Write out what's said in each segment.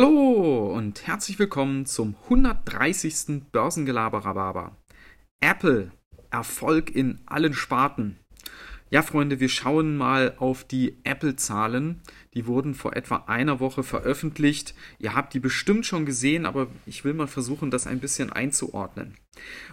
Hallo und herzlich willkommen zum 130. Börsengelaber Apple, Erfolg in allen Sparten. Ja, Freunde, wir schauen mal auf die Apple-Zahlen. Die wurden vor etwa einer Woche veröffentlicht. Ihr habt die bestimmt schon gesehen, aber ich will mal versuchen, das ein bisschen einzuordnen.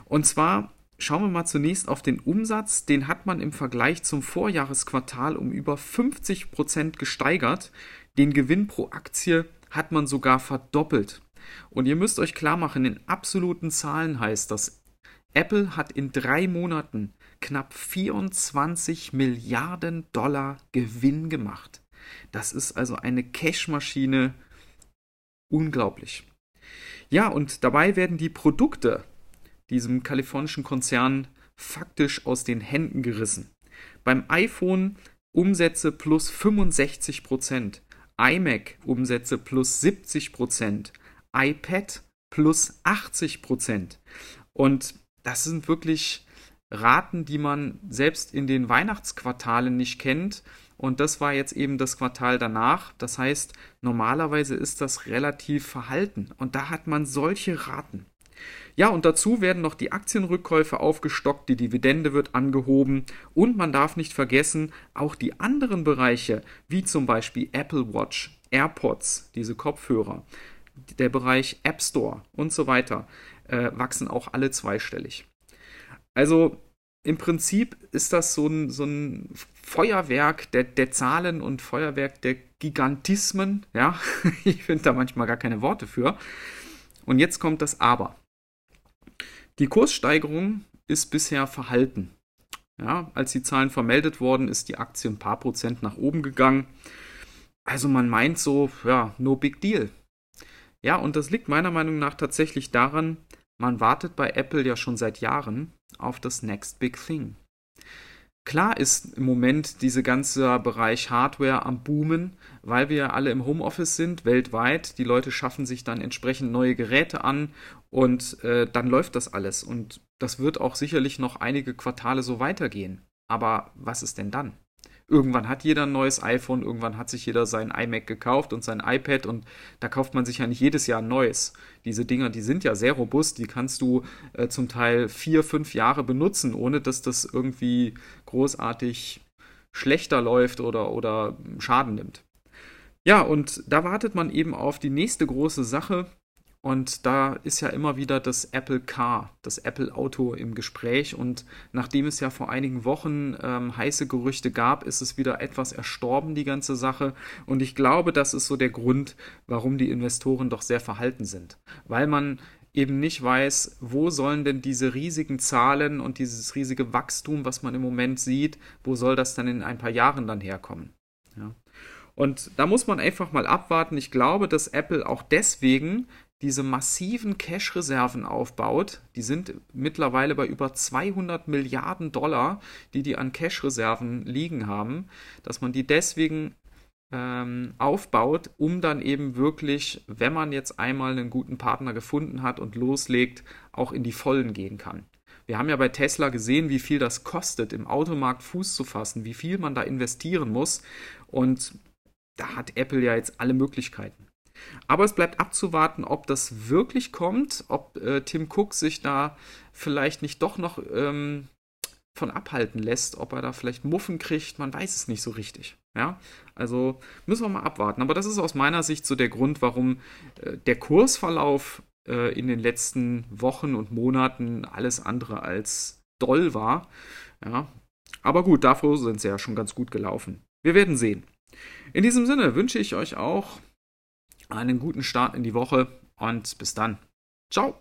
Und zwar schauen wir mal zunächst auf den Umsatz. Den hat man im Vergleich zum Vorjahresquartal um über 50 Prozent gesteigert. Den Gewinn pro Aktie hat man sogar verdoppelt. Und ihr müsst euch klar machen, in absoluten Zahlen heißt das, Apple hat in drei Monaten knapp 24 Milliarden Dollar Gewinn gemacht. Das ist also eine Cashmaschine. Unglaublich. Ja, und dabei werden die Produkte diesem kalifornischen Konzern faktisch aus den Händen gerissen. Beim iPhone Umsätze plus 65 Prozent, iMac-Umsätze plus 70 Prozent, iPad plus 80 Prozent. Und das sind wirklich Raten, die man selbst in den Weihnachtsquartalen nicht kennt. Und das war jetzt eben das Quartal danach. Das heißt, normalerweise ist das relativ verhalten. Und da hat man solche Raten. Ja, und dazu werden noch die Aktienrückkäufe aufgestockt, die Dividende wird angehoben und man darf nicht vergessen, auch die anderen Bereiche, wie zum Beispiel Apple Watch, AirPods, diese Kopfhörer, der Bereich App Store und so weiter, äh, wachsen auch alle zweistellig. Also im Prinzip ist das so ein, so ein Feuerwerk der, der Zahlen und Feuerwerk der Gigantismen. Ja, ich finde da manchmal gar keine Worte für. Und jetzt kommt das Aber. Die Kurssteigerung ist bisher verhalten. Ja, als die Zahlen vermeldet wurden, ist die Aktie ein paar Prozent nach oben gegangen. Also man meint so, ja, no big deal. Ja, und das liegt meiner Meinung nach tatsächlich daran, man wartet bei Apple ja schon seit Jahren auf das Next Big Thing. Klar ist im Moment dieser ganze Bereich Hardware am Boomen, weil wir alle im Homeoffice sind, weltweit. Die Leute schaffen sich dann entsprechend neue Geräte an und äh, dann läuft das alles. Und das wird auch sicherlich noch einige Quartale so weitergehen. Aber was ist denn dann? Irgendwann hat jeder ein neues iPhone, irgendwann hat sich jeder sein iMac gekauft und sein iPad und da kauft man sich ja nicht jedes Jahr ein neues. Diese Dinger, die sind ja sehr robust, die kannst du äh, zum Teil vier, fünf Jahre benutzen, ohne dass das irgendwie großartig schlechter läuft oder, oder Schaden nimmt. Ja, und da wartet man eben auf die nächste große Sache, und da ist ja immer wieder das Apple Car, das Apple Auto im Gespräch. Und nachdem es ja vor einigen Wochen ähm, heiße Gerüchte gab, ist es wieder etwas erstorben, die ganze Sache. Und ich glaube, das ist so der Grund, warum die Investoren doch sehr verhalten sind. Weil man eben nicht weiß, wo sollen denn diese riesigen Zahlen und dieses riesige Wachstum, was man im Moment sieht, wo soll das dann in ein paar Jahren dann herkommen? Ja. Und da muss man einfach mal abwarten. Ich glaube, dass Apple auch deswegen diese massiven Cash-Reserven aufbaut. Die sind mittlerweile bei über 200 Milliarden Dollar, die die an Cash-Reserven liegen haben, dass man die deswegen ähm, aufbaut, um dann eben wirklich, wenn man jetzt einmal einen guten Partner gefunden hat und loslegt, auch in die Vollen gehen kann. Wir haben ja bei Tesla gesehen, wie viel das kostet, im Automarkt Fuß zu fassen, wie viel man da investieren muss. Und da hat Apple ja jetzt alle Möglichkeiten. Aber es bleibt abzuwarten, ob das wirklich kommt, ob äh, Tim Cook sich da vielleicht nicht doch noch ähm, von abhalten lässt, ob er da vielleicht Muffen kriegt, man weiß es nicht so richtig. Ja, also müssen wir mal abwarten. Aber das ist aus meiner Sicht so der Grund, warum äh, der Kursverlauf äh, in den letzten Wochen und Monaten alles andere als doll war. Ja, aber gut, dafür sind sie ja schon ganz gut gelaufen. Wir werden sehen. In diesem Sinne wünsche ich euch auch einen guten Start in die Woche und bis dann. Ciao.